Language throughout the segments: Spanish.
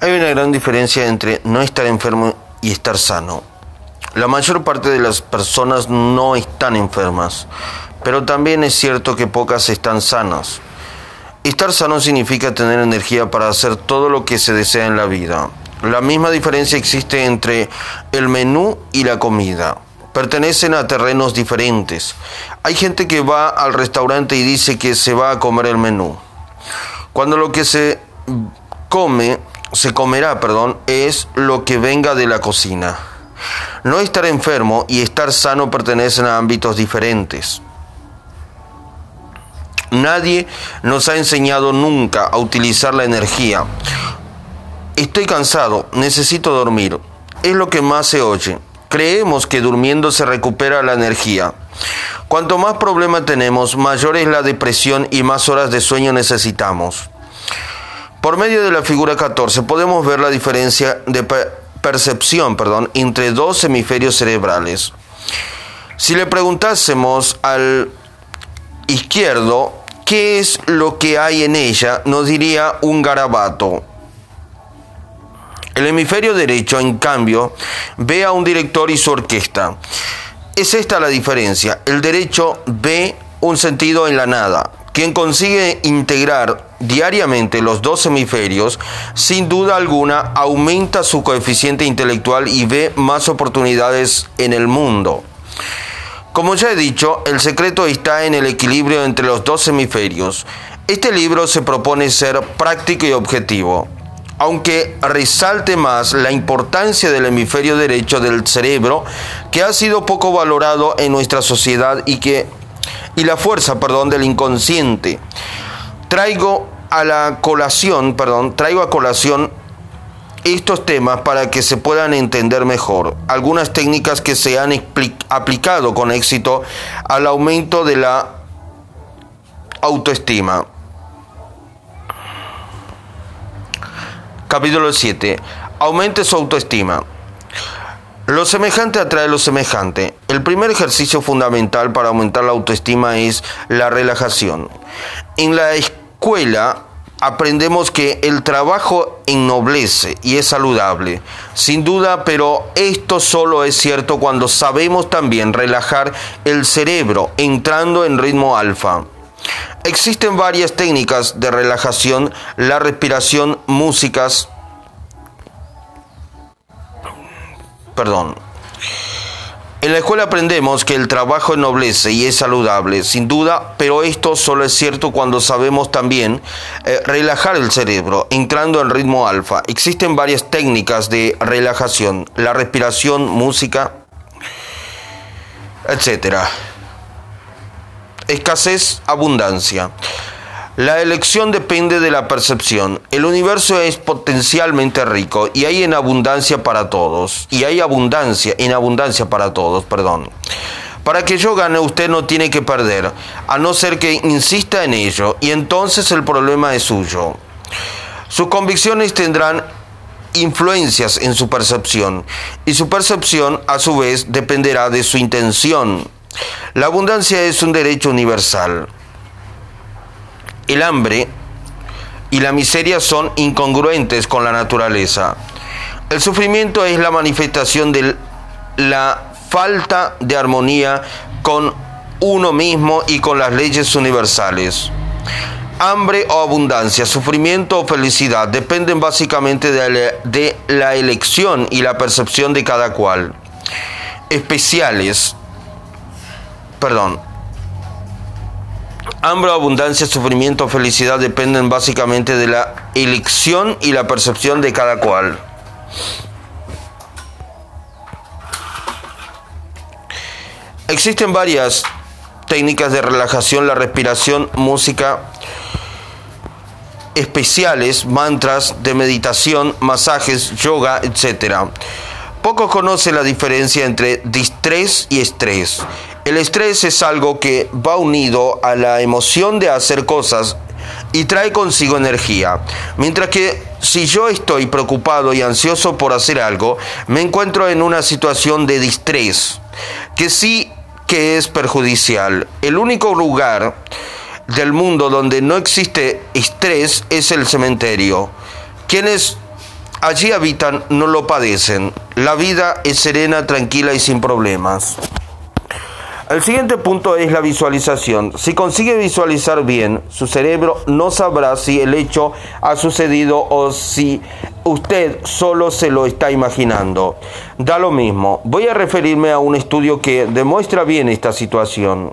Hay una gran diferencia entre no estar enfermo y estar sano. La mayor parte de las personas no están enfermas, pero también es cierto que pocas están sanas. Estar sano significa tener energía para hacer todo lo que se desea en la vida. La misma diferencia existe entre el menú y la comida. Pertenecen a terrenos diferentes. Hay gente que va al restaurante y dice que se va a comer el menú. Cuando lo que se come se comerá, perdón, es lo que venga de la cocina. No estar enfermo y estar sano pertenecen a ámbitos diferentes. Nadie nos ha enseñado nunca a utilizar la energía. Estoy cansado, necesito dormir. Es lo que más se oye. Creemos que durmiendo se recupera la energía. Cuanto más problema tenemos, mayor es la depresión y más horas de sueño necesitamos. Por medio de la figura 14 podemos ver la diferencia de percepción perdón, entre dos hemisferios cerebrales. Si le preguntásemos al izquierdo qué es lo que hay en ella, nos diría un garabato. El hemisferio derecho, en cambio, ve a un director y su orquesta. Es esta la diferencia. El derecho ve un sentido en la nada. Quien consigue integrar diariamente los dos hemisferios, sin duda alguna aumenta su coeficiente intelectual y ve más oportunidades en el mundo. Como ya he dicho, el secreto está en el equilibrio entre los dos hemisferios. Este libro se propone ser práctico y objetivo, aunque resalte más la importancia del hemisferio derecho del cerebro, que ha sido poco valorado en nuestra sociedad y que y la fuerza, perdón, del inconsciente. Traigo a la colación, perdón, traigo a colación estos temas para que se puedan entender mejor. Algunas técnicas que se han aplicado con éxito al aumento de la autoestima. Capítulo 7. Aumente su autoestima. Lo semejante atrae lo semejante. El primer ejercicio fundamental para aumentar la autoestima es la relajación. En la escuela aprendemos que el trabajo ennoblece y es saludable, sin duda, pero esto solo es cierto cuando sabemos también relajar el cerebro entrando en ritmo alfa. Existen varias técnicas de relajación, la respiración, músicas, perdón. En la escuela aprendemos que el trabajo ennoblece y es saludable, sin duda, pero esto solo es cierto cuando sabemos también eh, relajar el cerebro, entrando en ritmo alfa. Existen varias técnicas de relajación, la respiración, música, etc. Escasez, abundancia. La elección depende de la percepción. El universo es potencialmente rico y hay en abundancia para todos. Y hay abundancia, en abundancia para todos, perdón. Para que yo gane usted no tiene que perder, a no ser que insista en ello, y entonces el problema es suyo. Sus convicciones tendrán influencias en su percepción, y su percepción a su vez dependerá de su intención. La abundancia es un derecho universal el hambre y la miseria son incongruentes con la naturaleza. El sufrimiento es la manifestación de la falta de armonía con uno mismo y con las leyes universales. Hambre o abundancia, sufrimiento o felicidad dependen básicamente de la, elección y la percepción de cada cual. Especiales, perdón, Hambre, abundancia, sufrimiento, felicidad dependen básicamente de la elección y la percepción de cada cual. Existen varias técnicas de relajación, la respiración, música, especiales, mantras de meditación, masajes, yoga, etc. Pocos conocen la diferencia entre distrés y estrés. El estrés es algo que va unido a la emoción de hacer cosas y trae consigo energía. Mientras que si yo estoy preocupado y ansioso por hacer algo, me encuentro en una situación de distrés, que sí que es perjudicial. El único lugar del mundo donde no existe estrés es el cementerio. Quienes allí habitan no lo padecen. La vida es serena, tranquila y sin problemas. El siguiente punto es la visualización. Si consigue visualizar bien, su cerebro no sabrá si el hecho ha sucedido o si usted solo se lo está imaginando. Da lo mismo. Voy a referirme a un estudio que demuestra bien esta situación.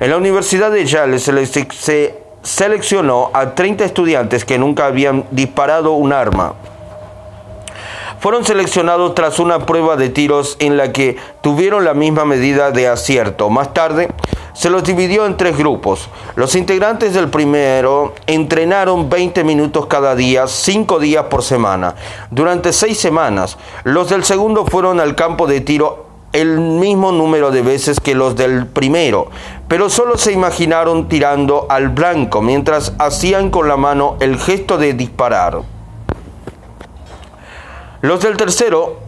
En la Universidad de Yale se, seleccionó a 30 estudiantes que nunca habían disparado un arma fueron seleccionados tras una prueba de tiros en la que tuvieron la misma medida de acierto. Más tarde, se los dividió en tres grupos. Los integrantes del primero entrenaron 20 minutos cada día, 5 días por semana, durante 6 semanas. Los del segundo fueron al campo de tiro el mismo número de veces que los del primero, pero solo se imaginaron tirando al blanco mientras hacían con la mano el gesto de disparar. Los del tercero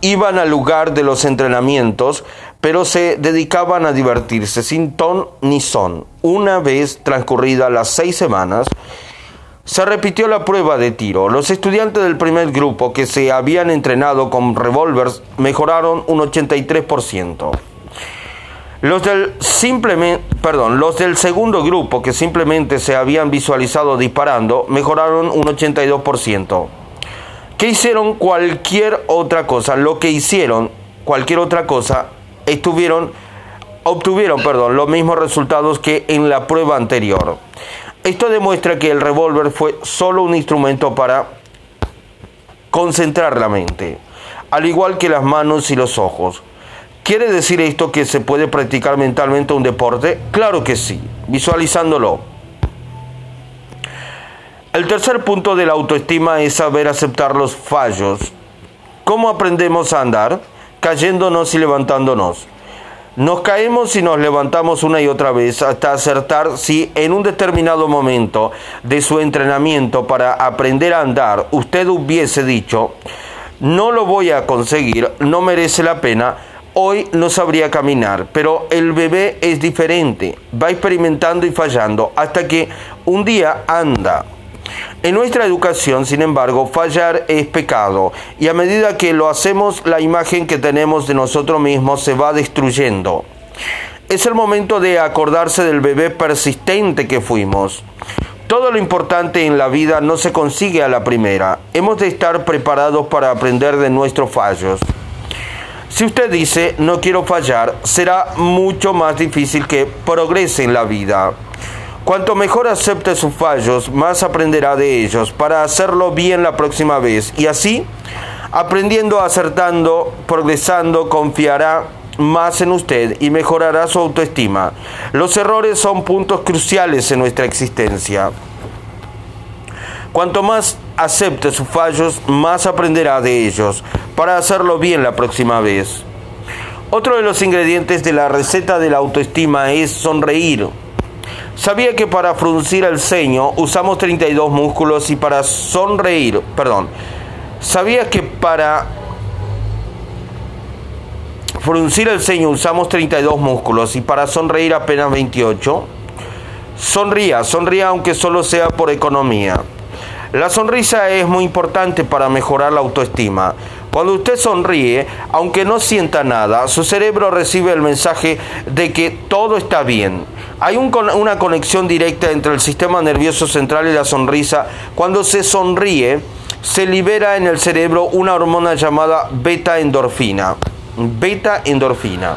iban al lugar de los entrenamientos, pero se dedicaban a divertirse sin ton ni son. Una vez transcurridas las seis semanas, se repitió la prueba de tiro. Los estudiantes del primer grupo que se habían entrenado con revólveres mejoraron un 83%. Los del, simplemente, perdón, los del segundo grupo que simplemente se habían visualizado disparando mejoraron un 82% que hicieron cualquier otra cosa, lo que hicieron cualquier otra cosa, obtuvieron perdón, los mismos resultados que en la prueba anterior. Esto demuestra que el revólver fue solo un instrumento para concentrar la mente, al igual que las manos y los ojos. ¿Quiere decir esto que se puede practicar mentalmente un deporte? Claro que sí, visualizándolo. El tercer punto de la autoestima es saber aceptar los fallos. ¿Cómo aprendemos a andar? Cayéndonos y levantándonos. Nos caemos y nos levantamos una y otra vez hasta acertar si en un determinado momento de su entrenamiento para aprender a andar usted hubiese dicho, no lo voy a conseguir, no merece la pena, hoy no sabría caminar, pero el bebé es diferente, va experimentando y fallando hasta que un día anda. En nuestra educación, sin embargo, fallar es pecado y a medida que lo hacemos, la imagen que tenemos de nosotros mismos se va destruyendo. Es el momento de acordarse del bebé persistente que fuimos. Todo lo importante en la vida no se consigue a la primera. Hemos de estar preparados para aprender de nuestros fallos. Si usted dice no quiero fallar, será mucho más difícil que progrese en la vida. Cuanto mejor acepte sus fallos, más aprenderá de ellos para hacerlo bien la próxima vez. Y así, aprendiendo, acertando, progresando, confiará más en usted y mejorará su autoestima. Los errores son puntos cruciales en nuestra existencia. Cuanto más acepte sus fallos, más aprenderá de ellos para hacerlo bien la próxima vez. Otro de los ingredientes de la receta de la autoestima es sonreír. Sabía que para fruncir el ceño usamos 32 músculos y para sonreír, perdón, sabía que para fruncir el ceño usamos 32 músculos y para sonreír apenas 28. Sonría, sonría aunque solo sea por economía. La sonrisa es muy importante para mejorar la autoestima. Cuando usted sonríe, aunque no sienta nada, su cerebro recibe el mensaje de que todo está bien. Hay una conexión directa entre el sistema nervioso central y la sonrisa. Cuando se sonríe, se libera en el cerebro una hormona llamada beta endorfina. Beta endorfina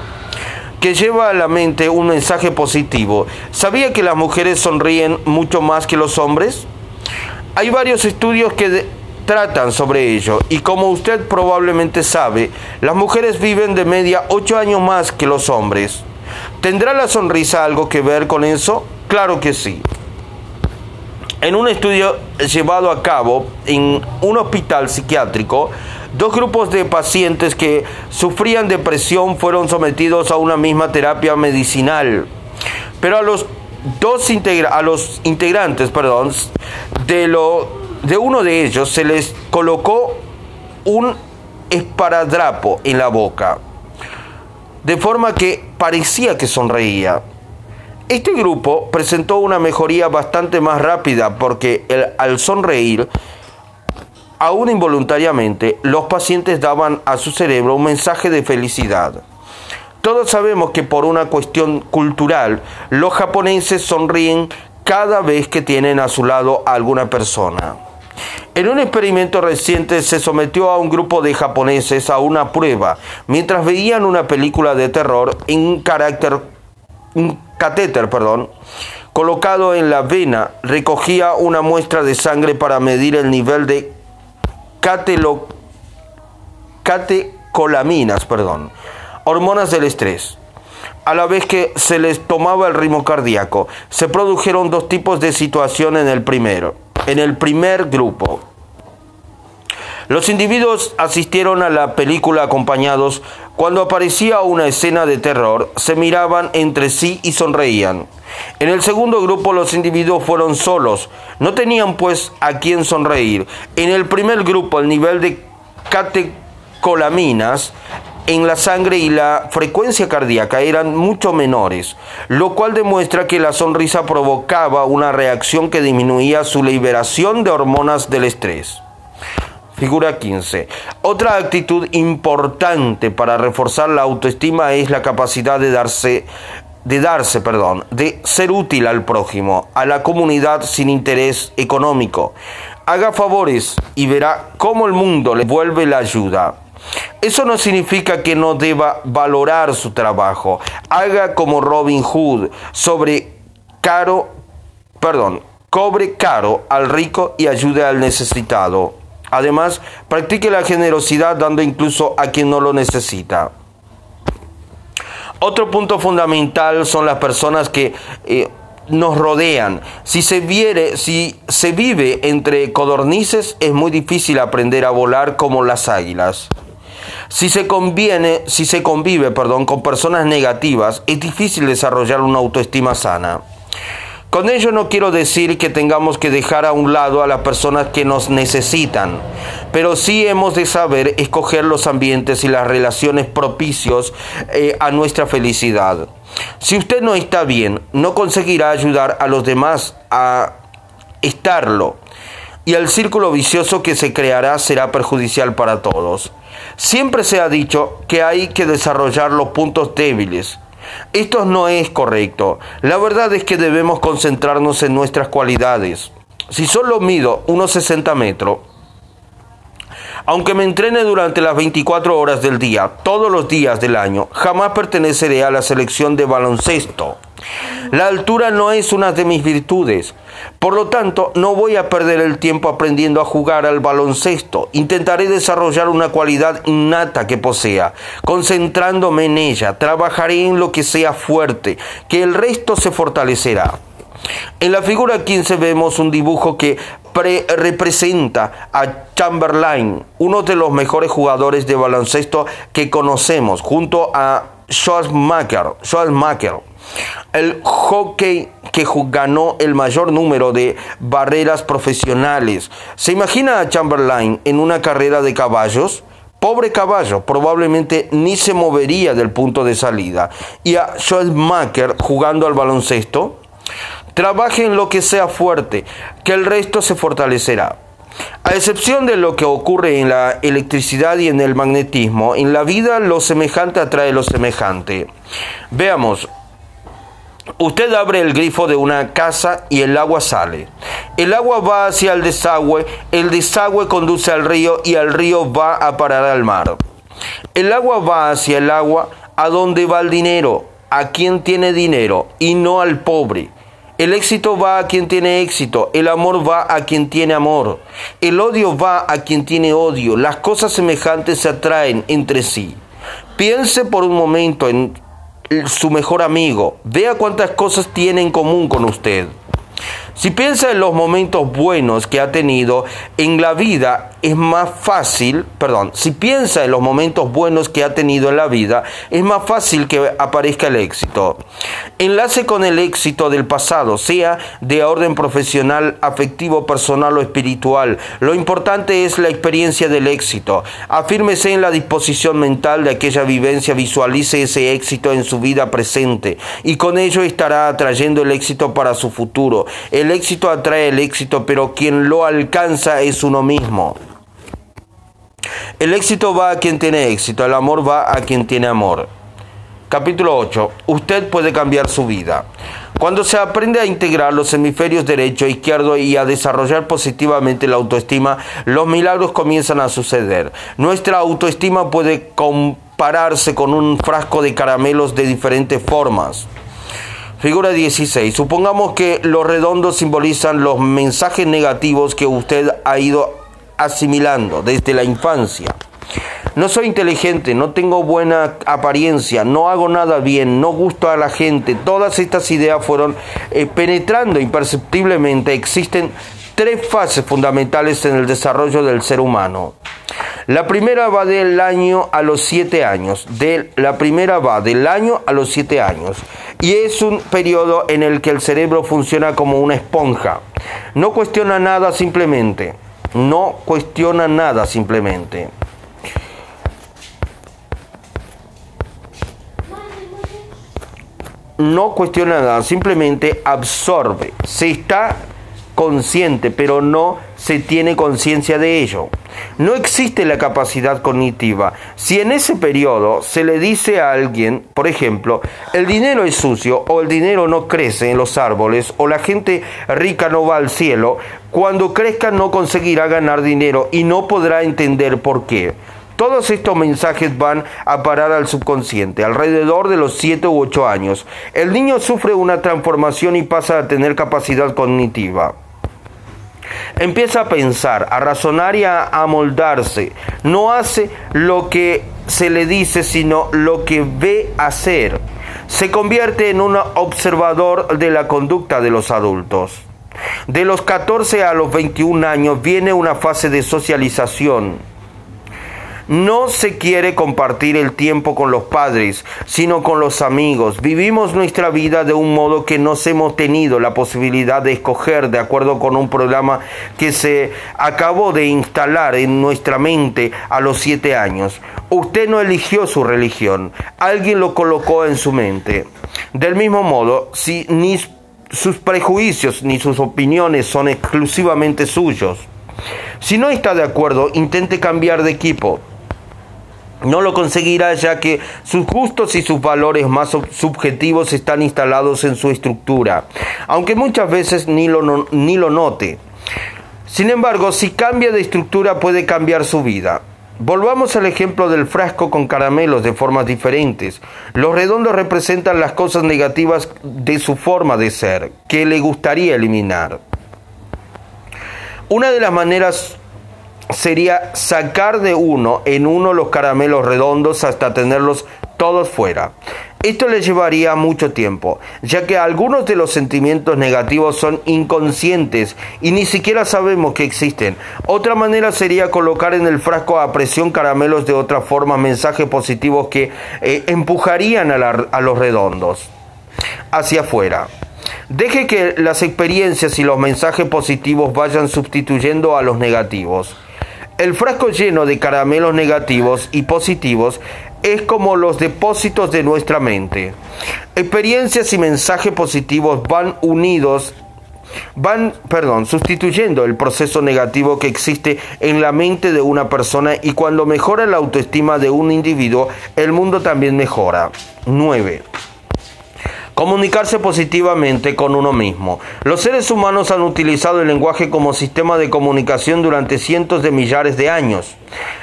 que lleva a la mente un mensaje positivo. ¿Sabía que las mujeres sonríen mucho más que los hombres? Hay varios estudios que tratan sobre ello y como usted probablemente sabe, las mujeres viven de media 8 años más que los hombres. ¿Tendrá la sonrisa algo que ver con eso? Claro que sí. En un estudio llevado a cabo en un hospital psiquiátrico, dos grupos de pacientes que sufrían depresión fueron sometidos a una misma terapia medicinal. Pero a los dos a los integrantes, perdón, de lo de uno de ellos se les colocó un esparadrapo en la boca, de forma que parecía que sonreía. Este grupo presentó una mejoría bastante más rápida porque al sonreír Aún involuntariamente, los pacientes daban a su cerebro un mensaje de felicidad. Todos sabemos que por una cuestión cultural, los japoneses sonríen cada vez que tienen a su lado a alguna persona. En un experimento reciente se sometió a un grupo de japoneses a una prueba mientras veían una película de terror en un, catéter perdón, colocado en la vena recogía una muestra de sangre para medir el nivel de catecolaminas, perdón, hormonas del estrés. A la vez que se les tomaba el ritmo cardíaco, se produjeron dos tipos de situación en el primero. En el primer grupo, los individuos asistieron a la película acompañados. Cuando aparecía una escena de terror, se miraban entre sí y sonreían. En el segundo grupo los individuos fueron solos, no tenían pues a quién sonreír. En el primer grupo el nivel de catecolaminas en la sangre y la frecuencia cardíaca eran mucho menores, lo cual demuestra que la sonrisa provocaba una reacción que disminuía su liberación de hormonas del estrés. Figura 15. Otra actitud importante para reforzar la autoestima es la capacidad de darse de darse, perdón, de ser útil al prójimo, a la comunidad sin interés económico. Haga favores y verá cómo el mundo le vuelve la ayuda. Eso no significa que no deba valorar su trabajo. Haga como Robin Hood, sobre caro, perdón, cobre caro al rico y ayude al necesitado. Además, practique la generosidad dando incluso a quien no lo necesita. Otro punto fundamental son las personas que eh, nos rodean. Si se, viere, si se vive entre codornices, es muy difícil aprender a volar como las águilas. Si se conviene, si se convive, perdón, con personas negativas, es difícil desarrollar una autoestima sana. Con ello no quiero decir que tengamos que dejar a un lado a las personas que nos necesitan, pero sí hemos de saber escoger los ambientes y las relaciones propicios eh, a nuestra felicidad. Si usted no está bien, no conseguirá ayudar a los demás a estarlo y el círculo vicioso que se creará será perjudicial para todos. Siempre se ha dicho que hay que desarrollar los puntos débiles esto no es correcto. La verdad es que debemos concentrarnos en nuestras cualidades. Si solo mido unos 60 metros, aunque me entrene durante las 24 horas del día, todos los días del año, jamás perteneceré a la selección de baloncesto. La altura no es una de mis virtudes. Por lo tanto, no voy a perder el tiempo aprendiendo a jugar al baloncesto. Intentaré desarrollar una cualidad innata que posea, concentrándome en ella. Trabajaré en lo que sea fuerte, que el resto se fortalecerá. En la figura 15 vemos un dibujo que representa a Chamberlain, uno de los mejores jugadores de baloncesto que conocemos, junto a Schwarzmacher. El hockey que ganó el mayor número de barreras profesionales. ¿Se imagina a Chamberlain en una carrera de caballos? Pobre caballo, probablemente ni se movería del punto de salida. Y a Schwarzmacher jugando al baloncesto. Trabaje en lo que sea fuerte, que el resto se fortalecerá. A excepción de lo que ocurre en la electricidad y en el magnetismo, en la vida lo semejante atrae lo semejante. Veamos, Usted abre el grifo de una casa y el agua sale. El agua va hacia el desagüe, el desagüe conduce al río y el río va a parar al mar. El agua va hacia el agua, a donde va el dinero, a quien tiene dinero y no al pobre. El éxito va a quien tiene éxito, el amor va a quien tiene amor, el odio va a quien tiene odio, las cosas semejantes se atraen entre sí. Piense por un momento en su mejor amigo. Vea cuántas cosas tiene en común con usted. Si piensa en los momentos buenos que ha tenido en la vida, es más fácil, perdón, si piensa en los momentos buenos que ha tenido en la vida, es más fácil que aparezca el éxito. Enlace con el éxito del pasado, sea de orden profesional, afectivo, personal o espiritual. Lo importante es la experiencia del éxito. Afírmese en la disposición mental de aquella vivencia, visualice ese éxito en su vida presente y con ello estará atrayendo el éxito para su futuro. El éxito atrae el éxito, pero quien lo alcanza es uno mismo. El éxito va a quien tiene éxito, el amor va a quien tiene amor. Capítulo 8. Usted puede cambiar su vida. Cuando se aprende a integrar los hemisferios derecho e izquierdo y a desarrollar positivamente la autoestima, los milagros comienzan a suceder. Nuestra autoestima puede compararse con un frasco de caramelos de diferentes formas. Figura 16. Supongamos que los redondos simbolizan los mensajes negativos que usted ha ido asimilando desde la infancia. No soy inteligente, no tengo buena apariencia, no hago nada bien, no gusto a la gente. Todas estas ideas fueron eh, penetrando imperceptiblemente. Existen tres fases fundamentales en el desarrollo del ser humano. La primera va del año a los siete años. De, la primera va del año a los siete años. Y es un periodo en el que el cerebro funciona como una esponja. No cuestiona nada simplemente. No cuestiona nada simplemente. no cuestiona nada, simplemente absorbe. Se está consciente, pero no se tiene conciencia de ello. No existe la capacidad cognitiva. Si en ese periodo se le dice a alguien, por ejemplo, el dinero es sucio o el dinero no crece en los árboles o la gente rica no va al cielo, cuando crezca no conseguirá ganar dinero y no podrá entender por qué. Todos estos mensajes van a parar al subconsciente alrededor de los 7 u 8 años. El niño sufre una transformación y pasa a tener capacidad cognitiva. Empieza a pensar, a razonar y a amoldarse. No hace lo que se le dice, sino lo que ve hacer. Se convierte en un observador de la conducta de los adultos. De los 14 a los 21 años viene una fase de socialización no se quiere compartir el tiempo con los padres, sino con los amigos. Vivimos nuestra vida de un modo que nos hemos tenido la posibilidad de escoger de acuerdo con un programa que se acabó de instalar en nuestra mente a los siete años. Usted no eligió su religión, alguien lo colocó en su mente. Del mismo modo, si ni sus prejuicios ni sus opiniones son exclusivamente suyos, si no está de acuerdo, intente cambiar de equipo. No lo conseguirá ya que sus gustos y sus valores más subjetivos están instalados en su estructura, aunque muchas veces ni lo, ni lo note. Sin embargo, si cambia de estructura puede cambiar su vida. Volvamos al ejemplo del frasco con caramelos de formas diferentes. Los redondos representan las cosas negativas de su forma de ser, que le gustaría eliminar. Una de las maneras sería sacar de uno en uno los caramelos redondos hasta tenerlos todos fuera. Esto le llevaría mucho tiempo, ya que algunos de los sentimientos negativos son inconscientes y ni siquiera sabemos que existen. Otra manera sería colocar en el frasco a presión caramelos de otra forma, mensajes positivos que eh, empujarían a, a los redondos hacia afuera. Deje que las experiencias y los mensajes positivos vayan sustituyendo a los negativos. El frasco lleno de caramelos negativos y positivos es como los depósitos de nuestra mente. Experiencias y mensajes positivos van unidos van, perdón, sustituyendo el proceso negativo que existe en la mente de una persona y cuando mejora la autoestima de un individuo, el mundo también mejora. 9. Comunicarse positivamente con uno mismo. Los seres humanos han utilizado el lenguaje como sistema de comunicación durante cientos de millares de años.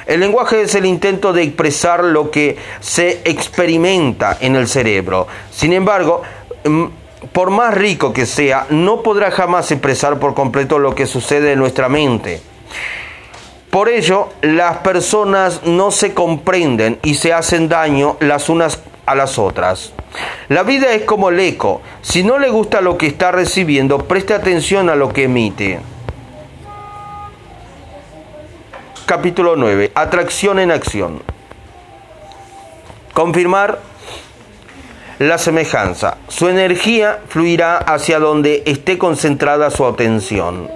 El lenguaje es el intento de expresar lo que se experimenta en el cerebro. Sin embargo, mm, por más rico que sea, no podrá jamás expresar por completo lo que sucede en nuestra mente. Por ello, las personas no se comprenden y se hacen daño las unas a las otras. La vida es como el eco. Si no le gusta lo que está recibiendo, preste atención a lo que emite. Capítulo 9. Atracción en acción. Confirmar la semejanza. Su energía fluirá hacia donde esté concentrada su atención.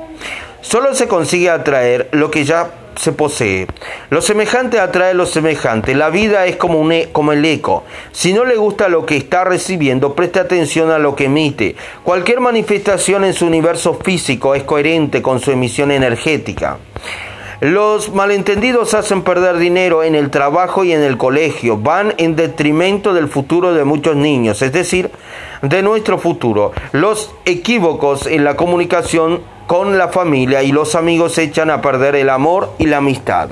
Solo se consigue atraer lo que ya se posee. Lo semejante atrae lo semejante. La vida es como, un, e, como el eco. Si no le gusta lo que está recibiendo, preste atención a lo que emite. Cualquier manifestación en su universo físico es coherente con su emisión energética. Los malentendidos hacen perder dinero en el trabajo y en el colegio, van en detrimento del futuro de muchos niños, es decir, de nuestro futuro. Los equívocos en la comunicación con la familia y los amigos echan a perder el amor y la amistad.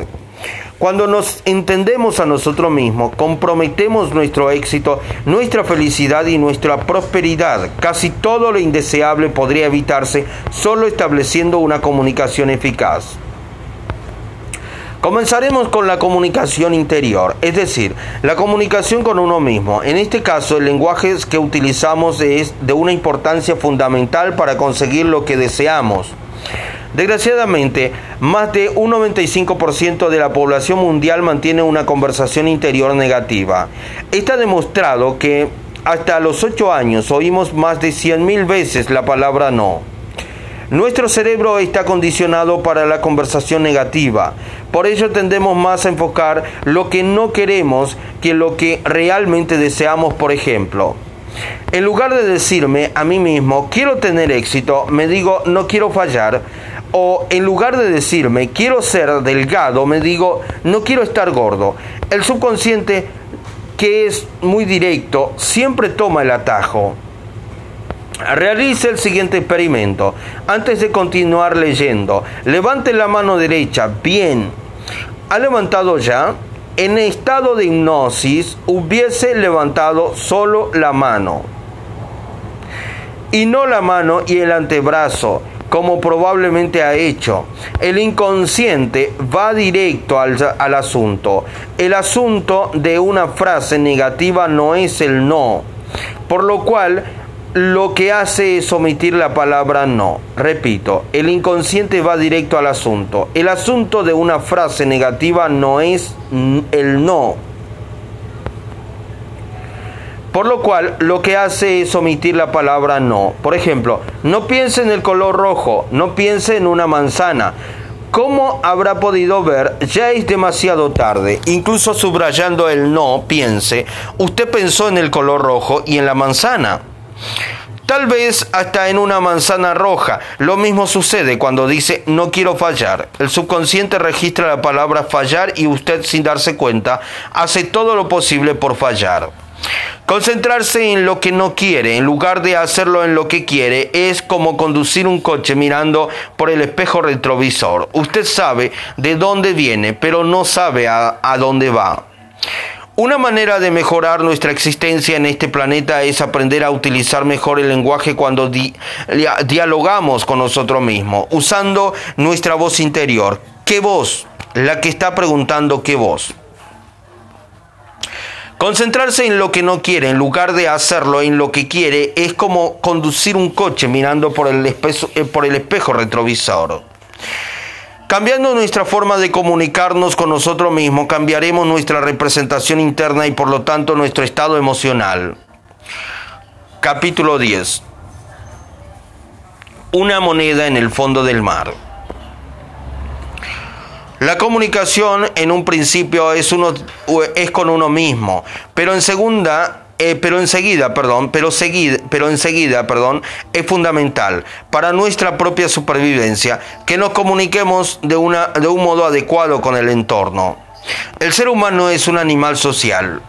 Cuando nos entendemos a nosotros mismos, comprometemos nuestro éxito, nuestra felicidad y nuestra prosperidad. Casi todo lo indeseable podría evitarse solo estableciendo una comunicación eficaz. Comenzaremos con la comunicación interior, es decir, la comunicación con uno mismo. En este caso, el lenguaje que utilizamos es de una importancia fundamental para conseguir lo que deseamos. Desgraciadamente, más de un 95% de la población mundial mantiene una conversación interior negativa. Está demostrado que hasta los 8 años oímos más de 100.000 veces la palabra no. Nuestro cerebro está condicionado para la conversación negativa. Por ello tendemos más a enfocar lo que no queremos que lo que realmente deseamos, por ejemplo. En lugar de decirme a mí mismo, quiero tener éxito, me digo, no quiero fallar. O en lugar de decirme, quiero ser delgado, me digo, no quiero estar gordo. El subconsciente, que es muy directo, siempre toma el atajo. Realice el siguiente experimento. Antes de continuar leyendo, levante la mano derecha. Bien. ¿Ha levantado ya? En estado de hipnosis hubiese levantado solo la mano. Y no la mano y el antebrazo, como probablemente ha hecho. El inconsciente va directo al, al asunto. El asunto de una frase negativa no es el no. Por lo cual lo que hace es omitir la palabra no. Repito, el inconsciente va directo al asunto. El asunto de una frase negativa no es el no. Por lo cual, lo que hace es omitir la palabra no. Por ejemplo, no piense en el color rojo, no piense en una manzana. ¿Cómo habrá podido ver? Ya es demasiado tarde. Incluso subrayando el no, piense, usted pensó en el color rojo y en la manzana. Tal vez hasta en una manzana roja. Lo mismo sucede cuando dice no quiero fallar. El subconsciente registra la palabra fallar y usted sin darse cuenta hace todo lo posible por fallar. Concentrarse en lo que no quiere en lugar de hacerlo en lo que quiere es como conducir un coche mirando por el espejo retrovisor. Usted sabe de dónde viene, pero no sabe a, dónde va. Una manera de mejorar nuestra existencia en este planeta es aprender a utilizar mejor el lenguaje cuando dialogamos con nosotros mismos, usando nuestra voz interior. ¿Qué voz? La que está preguntando qué voz. Concentrarse en lo que no quiere en lugar de hacerlo en lo que quiere es como conducir un coche mirando por el, eh, por el espejo retrovisor. Cambiando nuestra forma de comunicarnos con nosotros mismos, cambiaremos nuestra representación interna y por lo tanto nuestro estado emocional. Capítulo 10. Una moneda en el fondo del mar. La comunicación en un principio es, uno, es con uno mismo, pero en segunda eh, pero enseguida, perdón, pero, seguida, pero enseguida, perdón, es fundamental para nuestra propia supervivencia que nos comuniquemos de, una, de un modo adecuado con el entorno. El ser humano es un animal social.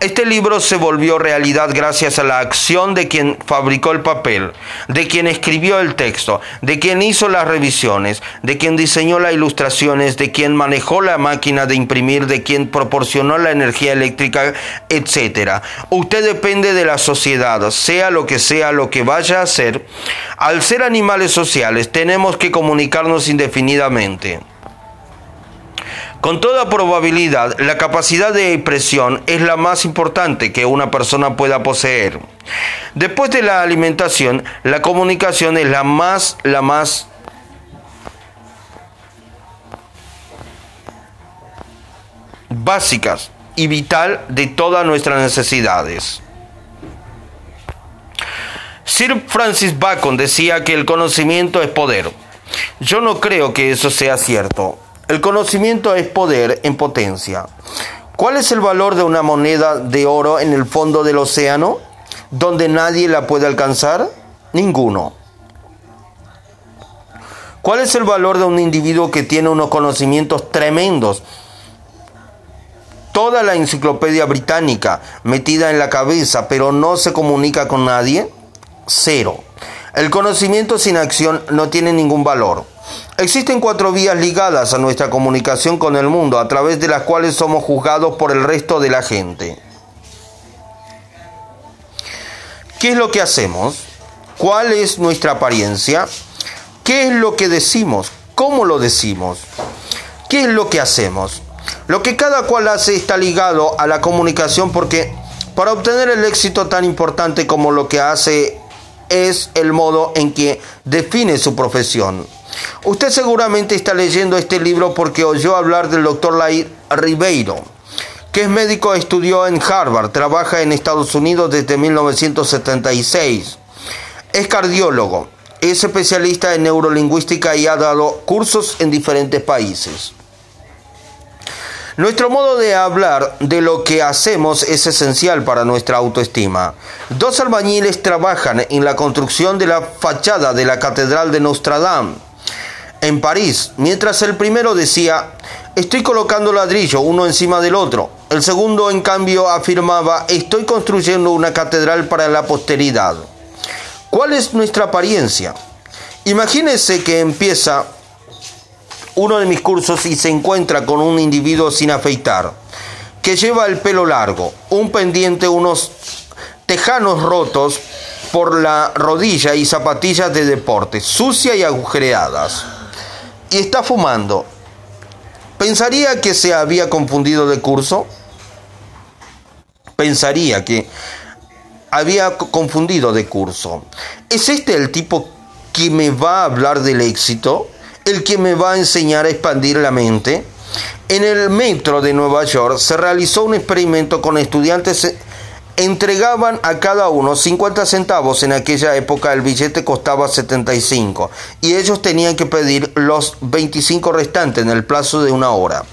Este libro se volvió realidad gracias a la acción de quien fabricó el papel, de quien escribió el texto, de quien hizo las revisiones, de quien diseñó las ilustraciones, de quien manejó la máquina de imprimir, de quien proporcionó la energía eléctrica, etc. Usted depende de la sociedad, sea lo que sea lo que vaya a hacer. Al ser animales sociales tenemos que comunicarnos indefinidamente. Con toda probabilidad, la capacidad de expresión es la más importante que una persona pueda poseer. Después de la alimentación, la comunicación es la más, la más básicas y vital de todas nuestras necesidades. Sir Francis Bacon decía que el conocimiento es poder. Yo no creo que eso sea cierto. El conocimiento es poder en potencia. ¿Cuál es el valor de una moneda de oro en el fondo del océano, donde nadie la puede alcanzar? Ninguno. ¿Cuál es el valor de un individuo que tiene unos conocimientos tremendos? Toda la enciclopedia británica metida en la cabeza, pero no se comunica con nadie? Cero. El conocimiento sin acción no tiene ningún valor. Existen cuatro vías ligadas a nuestra comunicación con el mundo, a través de las cuales somos juzgados por el resto de la gente. ¿Qué es lo que hacemos? ¿Cuál es nuestra apariencia? ¿Qué es lo que decimos? ¿Cómo lo decimos? ¿Qué es lo que hacemos? Lo que cada cual hace está ligado a la comunicación porque para obtener el éxito tan importante como lo que hace es el modo en que define su profesión. Usted seguramente está leyendo este libro porque oyó hablar del doctor Lai Ribeiro, que es médico, estudió en Harvard, trabaja en Estados Unidos desde 1976. Es cardiólogo, es especialista en neurolingüística y ha dado cursos en diferentes países. Nuestro modo de hablar de lo que hacemos es esencial para nuestra autoestima. Dos albañiles trabajan en la construcción de la fachada de la Catedral de Notre Dame en París, mientras el primero decía, estoy colocando ladrillo uno encima del otro. El segundo, en cambio, afirmaba, estoy construyendo una catedral para la posteridad. ¿Cuál es nuestra apariencia? Imagínese que empieza uno de mis cursos y se encuentra con un individuo sin afeitar, que lleva el pelo largo, un pendiente, unos tejanos rotos por la rodilla y zapatillas de deporte, sucias y agujereadas, y está fumando. ¿Pensaría que se había confundido de curso? Pensaría que había confundido de curso. ¿Es este el tipo que me va a hablar del éxito? el que me va a enseñar a expandir la mente. En el metro de Nueva York se realizó un experimento con estudiantes entregaban a cada uno 50 centavos. En aquella época el billete costaba 75 y ellos tenían que pedir los 25 restantes en el plazo de una hora.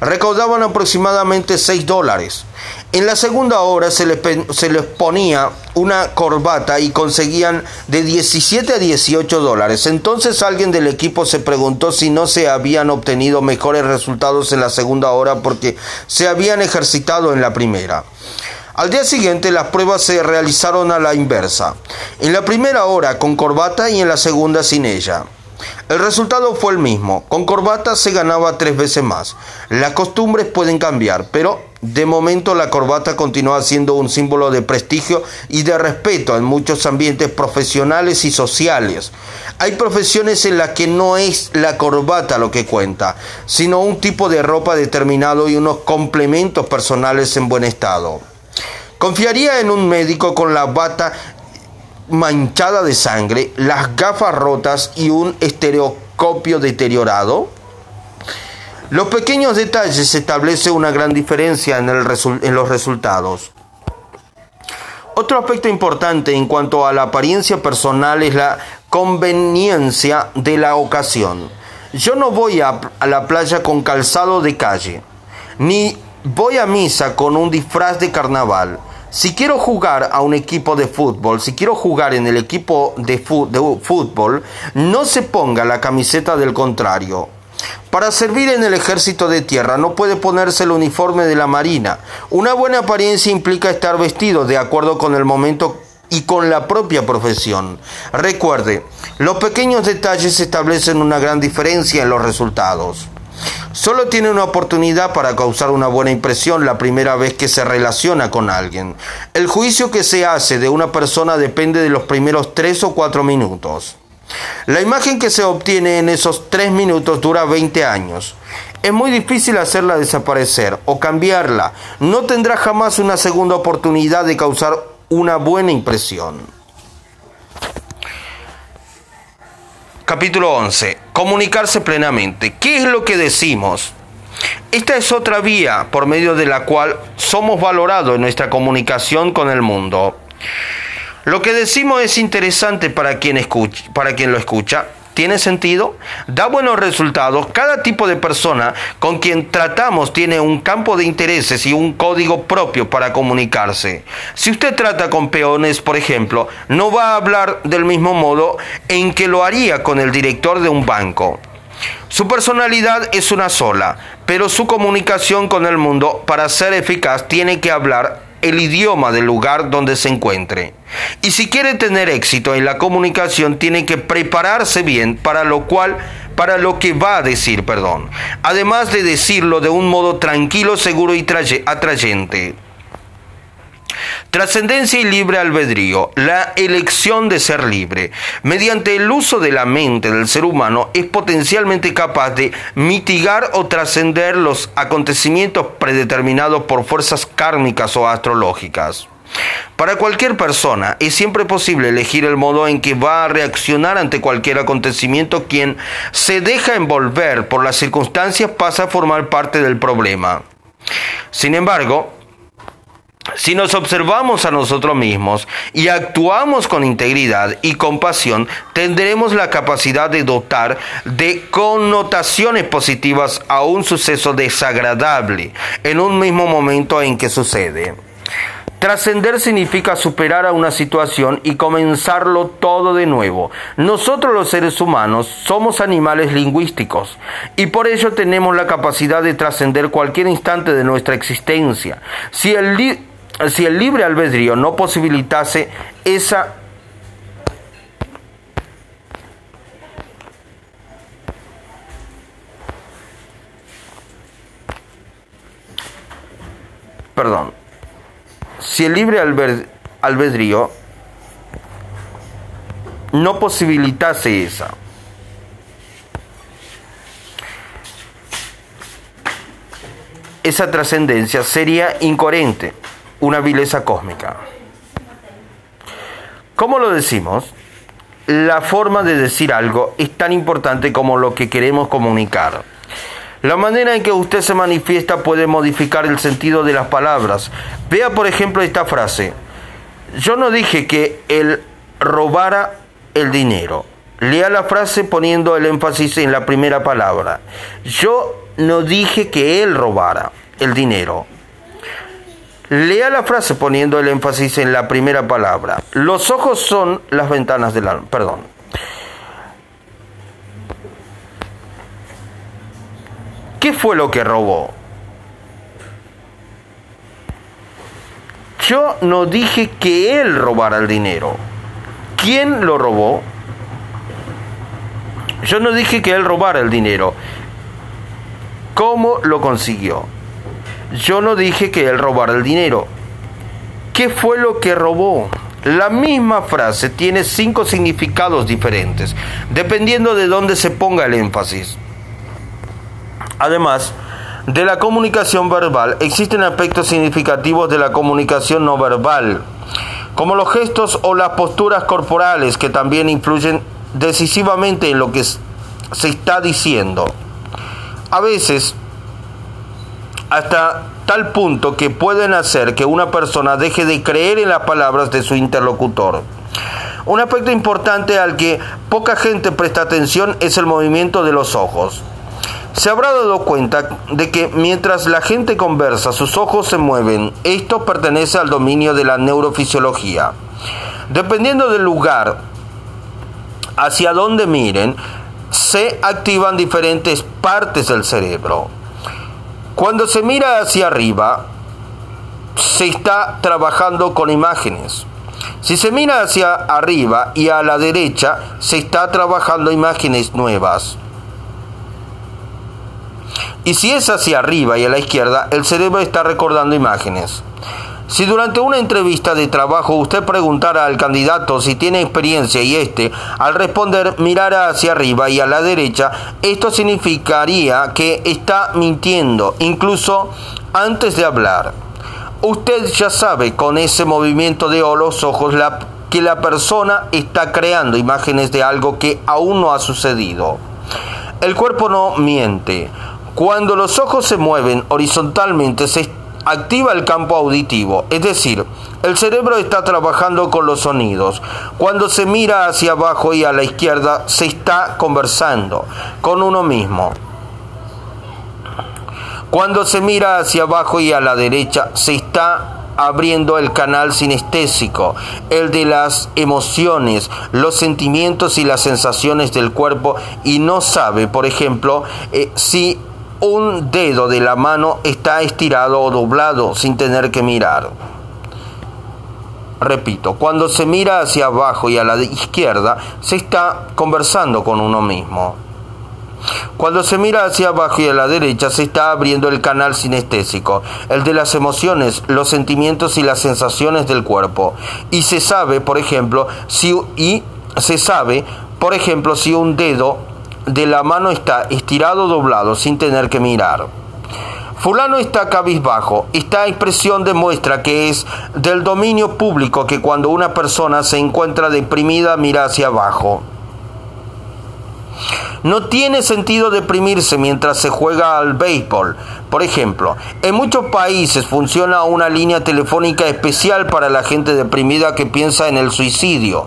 Recaudaban aproximadamente 6 dólares. En la segunda hora se les, se les, ponía una corbata y conseguían de 17 a 18 dólares. Entonces alguien del equipo se preguntó si no se habían obtenido mejores resultados en la segunda hora porque se habían ejercitado en la primera. Al día siguiente las pruebas se realizaron a la inversa. En la primera hora con corbata y en la segunda sin ella. El resultado fue el mismo. Con corbata se ganaba tres veces más. Las costumbres pueden cambiar, pero de momento la corbata continúa siendo un símbolo de prestigio y de respeto en muchos ambientes profesionales y sociales. Hay profesiones en las que no es la corbata lo que cuenta, sino un tipo de ropa determinado y unos complementos personales en buen estado. Confiaría en un médico con la bata manchada de sangre, las gafas rotas y un estereoscopio deteriorado? Los pequeños detalles establecen una gran diferencia en, los resultados. Otro aspecto importante en cuanto a la apariencia personal es la conveniencia de la ocasión. Yo no voy a la playa con calzado de calle, ni voy a misa con un disfraz de carnaval. Si quiero jugar a un equipo de fútbol, si quiero jugar en el equipo de, fútbol, no se ponga la camiseta del contrario. Para servir en el ejército de tierra no puede ponerse el uniforme de la marina. Una buena apariencia implica estar vestido de acuerdo con el momento y con la propia profesión. Recuerde, los pequeños detalles establecen una gran diferencia en los resultados. Solo tiene una oportunidad para causar una buena impresión la primera vez que se relaciona con alguien. El juicio que se hace de una persona depende de los primeros tres o cuatro minutos. La imagen que se obtiene en esos tres minutos dura 20 años. Es muy difícil hacerla desaparecer o cambiarla. No tendrá jamás una segunda oportunidad de causar una buena impresión. Capítulo 11. Comunicarse plenamente. ¿Qué es lo que decimos? Esta es otra vía por medio de la cual somos valorados en nuestra comunicación con el mundo. Lo que decimos es interesante para quien, escucha, para quien lo escucha. ¿Tiene sentido? ¿Da buenos resultados? Cada tipo de persona con quien tratamos tiene un campo de intereses y un código propio para comunicarse. Si usted trata con peones, por ejemplo, no va a hablar del mismo modo en que lo haría con el director de un banco. Su personalidad es una sola, pero su comunicación con el mundo, para ser eficaz, tiene que hablar el idioma del lugar donde se encuentre. Y si quiere tener éxito en la comunicación, tiene que prepararse bien para lo cual para lo que va a decir, perdón. Además de decirlo de un modo tranquilo, seguro y atrayente. Trascendencia y libre albedrío, la elección de ser libre. Mediante el uso de la mente del ser humano es potencialmente capaz de mitigar o trascender los acontecimientos predeterminados por fuerzas kármicas o astrológicas. Para cualquier persona es siempre posible elegir el modo en que va a reaccionar ante cualquier acontecimiento. Quien se deja envolver por las circunstancias pasa a formar parte del problema. Sin embargo, si nos observamos a nosotros mismos y actuamos con integridad y compasión, tendremos la capacidad de dotar de connotaciones positivas a un suceso desagradable en un mismo momento en que sucede. Trascender significa superar a una situación y comenzarlo todo de nuevo. Nosotros los seres humanos somos animales lingüísticos y por ello tenemos la capacidad de trascender cualquier instante de nuestra existencia. Si el si el libre albedrío no posibilitase esa perdón, si el libre albedrío no posibilitase esa esa trascendencia sería incoherente una vileza cósmica. ¿Cómo lo decimos? La forma de decir algo es tan importante como lo que queremos comunicar. La manera en que usted se manifiesta puede modificar el sentido de las palabras. Vea por ejemplo esta frase. Yo no dije que él robara el dinero. Lea la frase poniendo el énfasis en la primera palabra. Yo no dije que él robara el dinero. Lea la frase poniendo el énfasis en la primera palabra. Los ojos son las ventanas del alma. Perdón. ¿Qué fue lo que robó? Yo no dije que él robara el dinero. ¿Quién lo robó? Yo no dije que él robara el dinero. ¿Cómo lo consiguió? Yo no dije que él robara el dinero. ¿Qué fue lo que robó? La misma frase tiene cinco significados diferentes, dependiendo de dónde se ponga el énfasis. Además de la comunicación verbal, existen aspectos significativos de la comunicación no verbal, como los gestos o las posturas corporales que también influyen decisivamente en lo que se está diciendo. A veces, hasta tal punto que pueden hacer que una persona deje de creer en las palabras de su interlocutor. Un aspecto importante al que poca gente presta atención es el movimiento de los ojos. Se habrá dado cuenta de que mientras la gente conversa sus ojos se mueven. Esto pertenece al dominio de la neurofisiología. Dependiendo del lugar hacia donde miren, se activan diferentes partes del cerebro. Cuando se mira hacia arriba, se está trabajando con imágenes. Si se mira hacia arriba y a la derecha, se está trabajando imágenes nuevas. Y si es hacia arriba y a la izquierda, el cerebro está recordando imágenes. Si durante una entrevista de trabajo usted preguntara al candidato si tiene experiencia y éste, al responder, mirara hacia arriba y a la derecha, esto significaría que está mintiendo, incluso antes de hablar. Usted ya sabe con ese movimiento de los ojos que la persona está creando imágenes de algo que aún no ha sucedido. El cuerpo no miente. Cuando los ojos se mueven horizontalmente, se activa el campo auditivo, es decir, el cerebro está trabajando con los sonidos. Cuando se mira hacia abajo y a la izquierda, se está conversando con uno mismo. Cuando se mira hacia abajo y a la derecha, se está abriendo el canal sinestésico, el de las emociones, los sentimientos y las sensaciones del cuerpo y no sabe, por ejemplo, eh, si un dedo de la mano está estirado o doblado sin tener que mirar. Repito, cuando se mira hacia abajo y a la izquierda, se está conversando con uno mismo. Cuando se mira hacia abajo y a la derecha se está abriendo el canal sinestésico, el de las emociones, los sentimientos y las sensaciones del cuerpo. Y se sabe, por ejemplo, si y se sabe, por ejemplo, si un dedo de la mano está estirado doblado sin tener que mirar. Fulano está cabizbajo. Esta expresión demuestra que es del dominio público que cuando una persona se encuentra deprimida mira hacia abajo. No tiene sentido deprimirse mientras se juega al béisbol. Por ejemplo, en muchos países funciona una línea telefónica especial para la gente deprimida que piensa en el suicidio.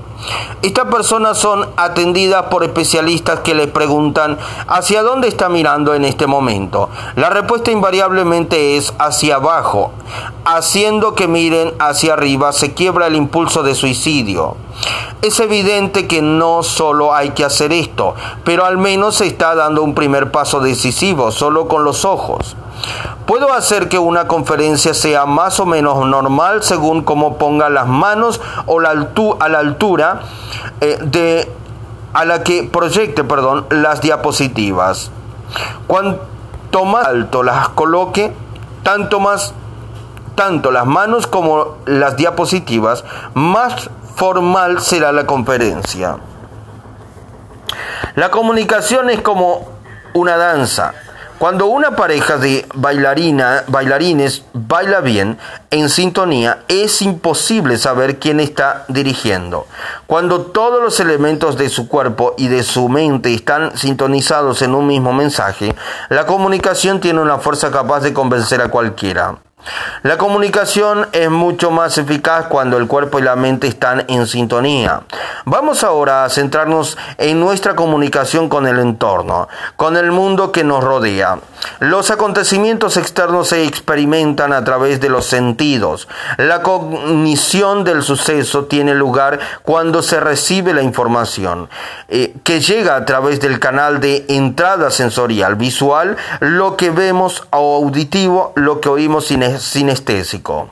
Estas personas son atendidas por especialistas que les preguntan hacia dónde está mirando en este momento. La respuesta invariablemente es hacia abajo. Haciendo que miren hacia arriba se quiebra el impulso de suicidio. Es evidente que no solo hay que hacer esto, pero al menos se está dando un primer paso decisivo, solo con los ojos. Puedo hacer que una conferencia sea más o menos normal según cómo ponga las manos o la a la altura eh, de, a la que proyecte perdón, las diapositivas. Cuanto más alto las coloque, tanto más tanto las manos como las diapositivas, más formal será la conferencia. La comunicación es como una danza. Cuando una pareja de bailarina, bailarines baila bien, en sintonía, es imposible saber quién está dirigiendo. Cuando todos los elementos de su cuerpo y de su mente están sintonizados en un mismo mensaje, la comunicación tiene una fuerza capaz de convencer a cualquiera. La comunicación es mucho más eficaz cuando el cuerpo y la mente están en sintonía. Vamos ahora a centrarnos en nuestra comunicación con el entorno, con el mundo que nos rodea. Los acontecimientos externos se experimentan a través de los sentidos. La cognición del suceso tiene lugar cuando se recibe la información, eh, que llega a través del canal de entrada sensorial, visual, lo que vemos o auditivo, lo que oímos sin sinestésico.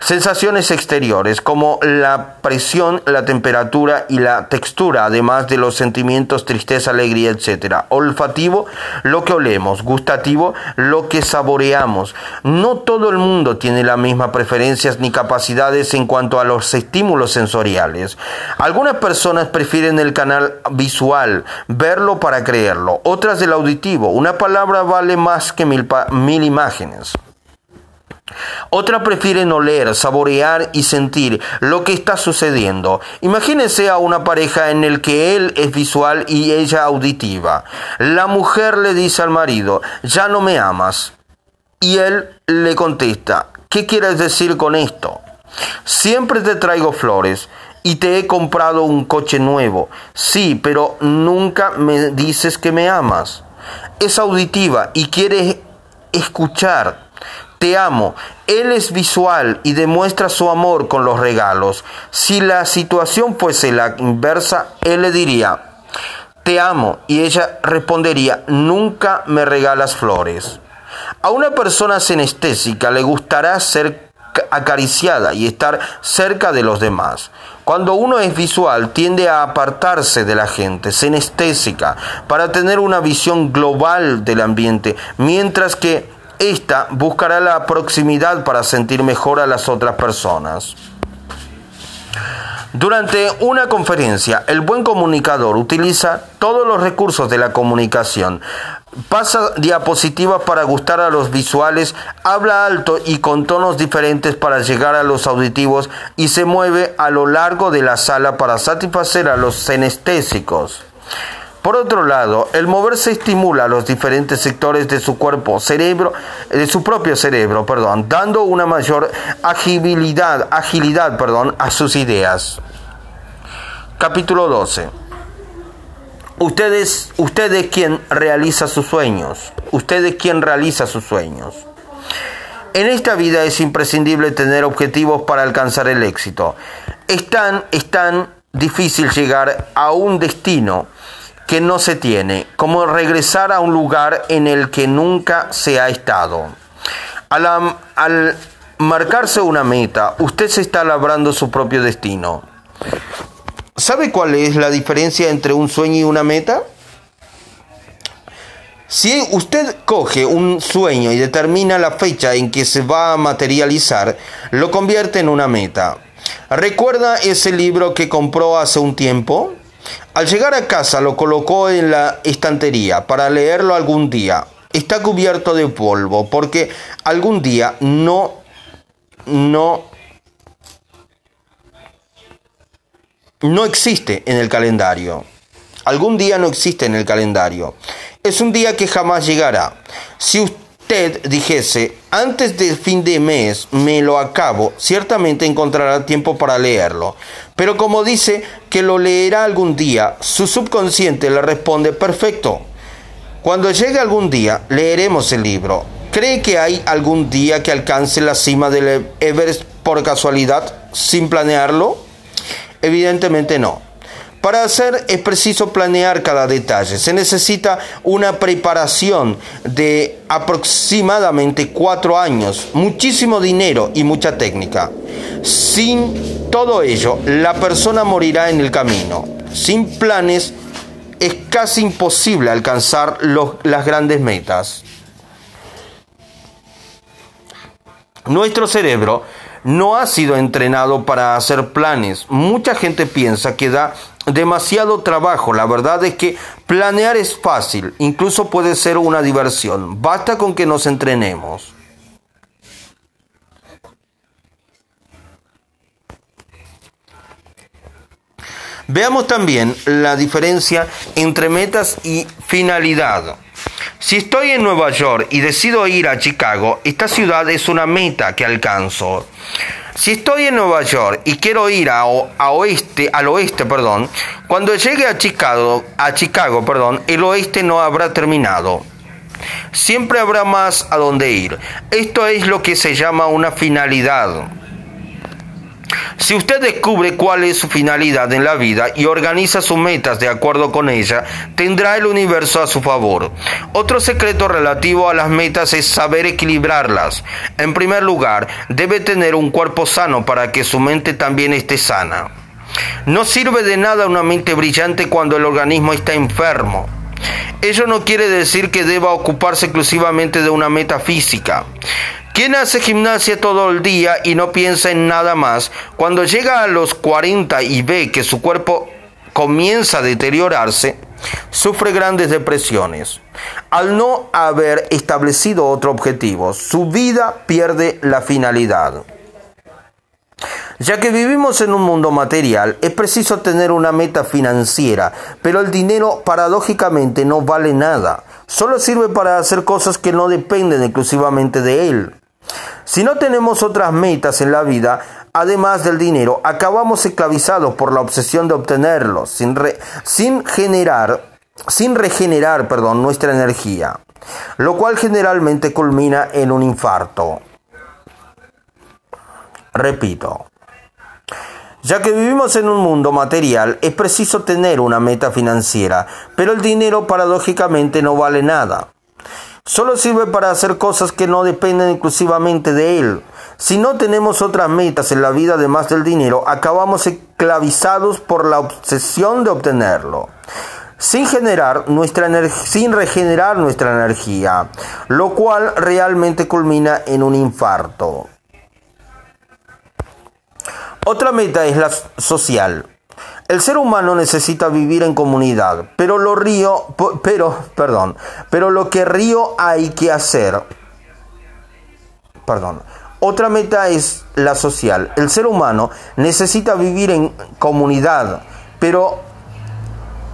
Sensaciones exteriores como la presión, la temperatura y la textura, además de los sentimientos tristeza, alegría, etc. Olfativo, lo que olemos. Gustativo, lo que saboreamos. No todo el mundo tiene las mismas preferencias ni capacidades en cuanto a los estímulos sensoriales. Algunas personas prefieren el canal visual, verlo para creerlo. Otras del auditivo. Una palabra vale más que mil, mil imágenes. Otra prefieren oler, saborear y sentir lo que está sucediendo. Imagínese a una pareja en el que él es visual y ella auditiva. La mujer le dice al marido, ya no me amas. Y él le contesta, ¿qué quieres decir con esto? Siempre te traigo flores y te he comprado un coche nuevo. Sí, pero nunca me dices que me amas. Es auditiva y quiere escuchar te amo. Él es visual y demuestra su amor con los regalos. Si la situación fuese la inversa, él le diría, te amo, y ella respondería, nunca me regalas flores. A una persona sinestésica le gustará ser acariciada y estar cerca de los demás. Cuando uno es visual tiende a apartarse de la gente, sinestésica, para tener una visión global del ambiente, mientras que esta buscará la proximidad para sentir mejor a las otras personas. Durante una conferencia, el buen comunicador utiliza todos los recursos de la comunicación. Pasa diapositivas para gustar a los visuales, habla alto y con tonos diferentes para llegar a los auditivos y se mueve a lo largo de la sala para satisfacer a los senestésicos. Por otro lado, el moverse estimula los diferentes sectores de su cuerpo, cerebro, de su propio cerebro, perdón, dando una mayor agilidad, agilidad, perdón, a sus ideas. Capítulo 12. Ustedes, usted es quien realiza sus sueños. Usted es quien realiza sus sueños. En esta vida es imprescindible tener objetivos para alcanzar el éxito. Es tan, es tan difícil llegar a un destino que no se tiene, como regresar a un lugar en el que nunca se ha estado. Al, al marcarse una meta, usted se está labrando su propio destino. ¿Sabe cuál es la diferencia entre un sueño y una meta? Si usted coge un sueño y determina la fecha en que se va a materializar, lo convierte en una meta. ¿Recuerda ese libro que compró hace un tiempo? Al llegar a casa lo colocó en la estantería para leerlo algún día. Está cubierto de polvo porque algún día no no no existe en el calendario. Algún día no existe en el calendario. Es un día que jamás llegará. Si usted dijese, antes del fin de mes me lo acabo, ciertamente encontrará tiempo para leerlo. Pero como dice que lo leerá algún día, su subconsciente le responde, perfecto. Cuando llegue algún día, leeremos el libro. ¿Cree que hay algún día que alcance la cima del Everest por casualidad, sin planearlo? Evidentemente no. Para hacer es preciso planear cada detalle. Se necesita una preparación de aproximadamente cuatro años, muchísimo dinero y mucha técnica. Sin todo ello, la persona morirá en el camino. Sin planes es casi imposible alcanzar las grandes metas. Nuestro cerebro no ha sido entrenado para hacer planes. Mucha gente piensa que da demasiado trabajo. La verdad es que planear es fácil, incluso puede ser una diversión. Basta con que nos entrenemos. Veamos también la diferencia entre metas y finalidad. Si estoy en Nueva York y decido ir a Chicago, esta ciudad es una meta que alcanzo. Si estoy en Nueva York y quiero ir a, oeste, al oeste, perdón, cuando llegue a Chicago, a Chicago, perdón, el oeste no habrá terminado. Siempre habrá más a donde ir. Esto es lo que se llama una finalidad. Si usted descubre cuál es su finalidad en la vida y organiza sus metas de acuerdo con ella, tendrá el universo a su favor. Otro secreto relativo a las metas es saber equilibrarlas. En primer lugar, debe tener un cuerpo sano para que su mente también esté sana. No sirve de nada una mente brillante cuando el organismo está enfermo. Ello no quiere decir que deba ocuparse exclusivamente de una meta física. Quien hace gimnasia todo el día y no piensa en nada más, cuando llega a los 40 y ve que su cuerpo comienza a deteriorarse, sufre grandes depresiones. Al no haber establecido otro objetivo, su vida pierde la finalidad. Ya que vivimos en un mundo material, es preciso tener una meta financiera, pero el dinero paradójicamente no vale nada. Solo sirve para hacer cosas que no dependen exclusivamente de él. Si no tenemos otras metas en la vida, además del dinero, acabamos esclavizados por la obsesión de obtenerlo, sin, sin generar, sin regenerar, perdón, nuestra energía, lo cual generalmente culmina en un infarto. Repito, ya que vivimos en un mundo material, es preciso tener una meta financiera, pero el dinero paradójicamente no vale nada. Solo sirve para hacer cosas que no dependen exclusivamente de él. Si no tenemos otras metas en la vida además del dinero, acabamos esclavizados por la obsesión de obtenerlo. Sin, generar nuestra sin regenerar nuestra energía, lo cual realmente culmina en un infarto. Otra meta es la social. El ser humano necesita vivir en comunidad, pero lo río, pero, perdón, pero lo que río hay que hacer. Perdón. Otra meta es la social. El ser humano necesita vivir en comunidad, pero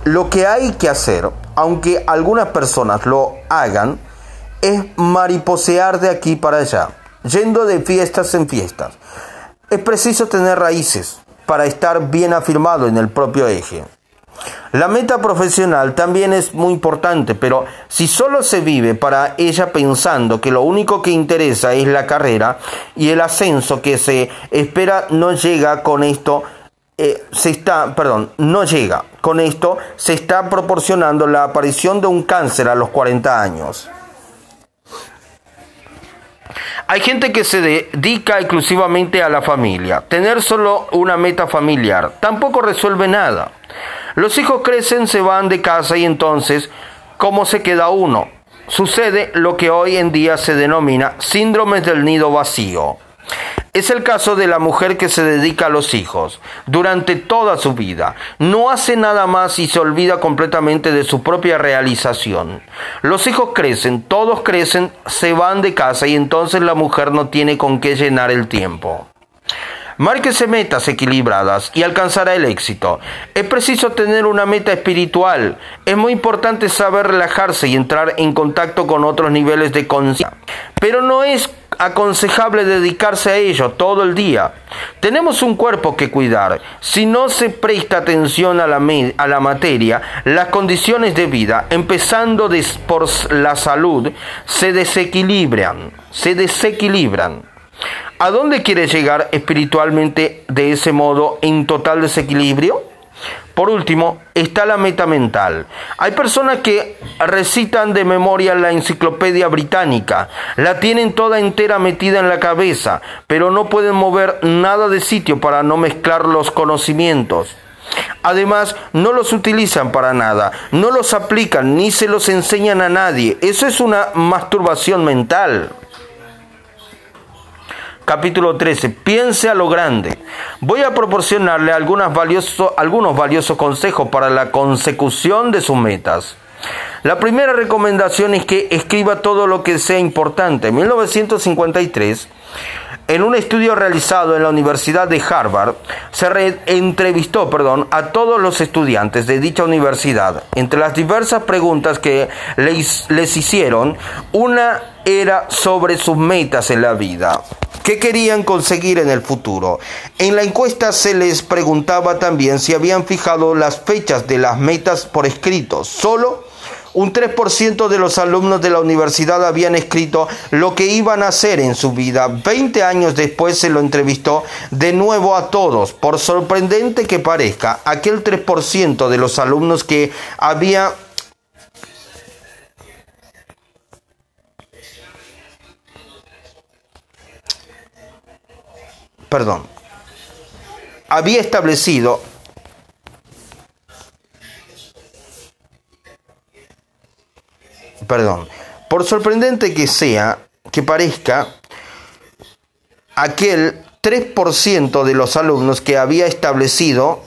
lo que hay que hacer, aunque algunas personas lo hagan, es mariposear de aquí para allá, yendo de fiestas en fiestas. Es preciso tener raíces para estar bien afirmado en el propio eje. La meta profesional también es muy importante, pero si solo se vive para ella pensando que lo único que interesa es la carrera y el ascenso que se espera no llega con esto, eh, se está, perdón, no llega. Con esto se está proporcionando la aparición de un cáncer a los 40 años. Hay gente que se dedica exclusivamente a la familia. Tener solo una meta familiar tampoco resuelve nada. Los hijos crecen, se van de casa y entonces, ¿cómo se queda uno? Sucede lo que hoy en día se denomina síndromes del nido vacío. Es el caso de la mujer que se dedica a los hijos durante toda su vida. No hace nada más y se olvida completamente de su propia realización. Los hijos crecen, todos crecen, se van de casa y entonces la mujer no tiene con qué llenar el tiempo. Márquese metas equilibradas y alcanzará el éxito. Es preciso tener una meta espiritual. Es muy importante saber relajarse y entrar en contacto con otros niveles de conciencia. Pero no es aconsejable dedicarse a ello todo el día. Tenemos un cuerpo que cuidar. Si no se presta atención a la, a la materia, las condiciones de vida, empezando por la salud, se desequilibran. Se desequilibran. ¿A dónde quiere llegar espiritualmente de ese modo en total desequilibrio? Por último, está la meta mental. Hay personas que recitan de memoria la enciclopedia británica, la tienen toda entera metida en la cabeza, pero no pueden mover nada de sitio para no mezclar los conocimientos. Además, no los utilizan para nada, no los aplican ni se los enseñan a nadie. Eso es una masturbación mental. Capítulo 13. Piense a lo grande. Voy a proporcionarle algunos valiosos consejos para la consecución de sus metas. La primera recomendación es que escriba todo lo que sea importante. En 1953, en un estudio realizado en la Universidad de Harvard, se entrevistó perdón, a todos los estudiantes de dicha universidad. Entre las diversas preguntas que les, les hicieron, una era sobre sus metas en la vida. ¿Qué querían conseguir en el futuro? En la encuesta se les preguntaba también si habían fijado las fechas de las metas por escrito. Solo un 3% de los alumnos de la universidad habían escrito lo que iban a hacer en su vida. Veinte años después se lo entrevistó de nuevo a todos. Por sorprendente que parezca, aquel 3% de los alumnos que había perdón, había establecido perdón, por sorprendente que sea, que parezca, aquel 3% de los alumnos que había establecido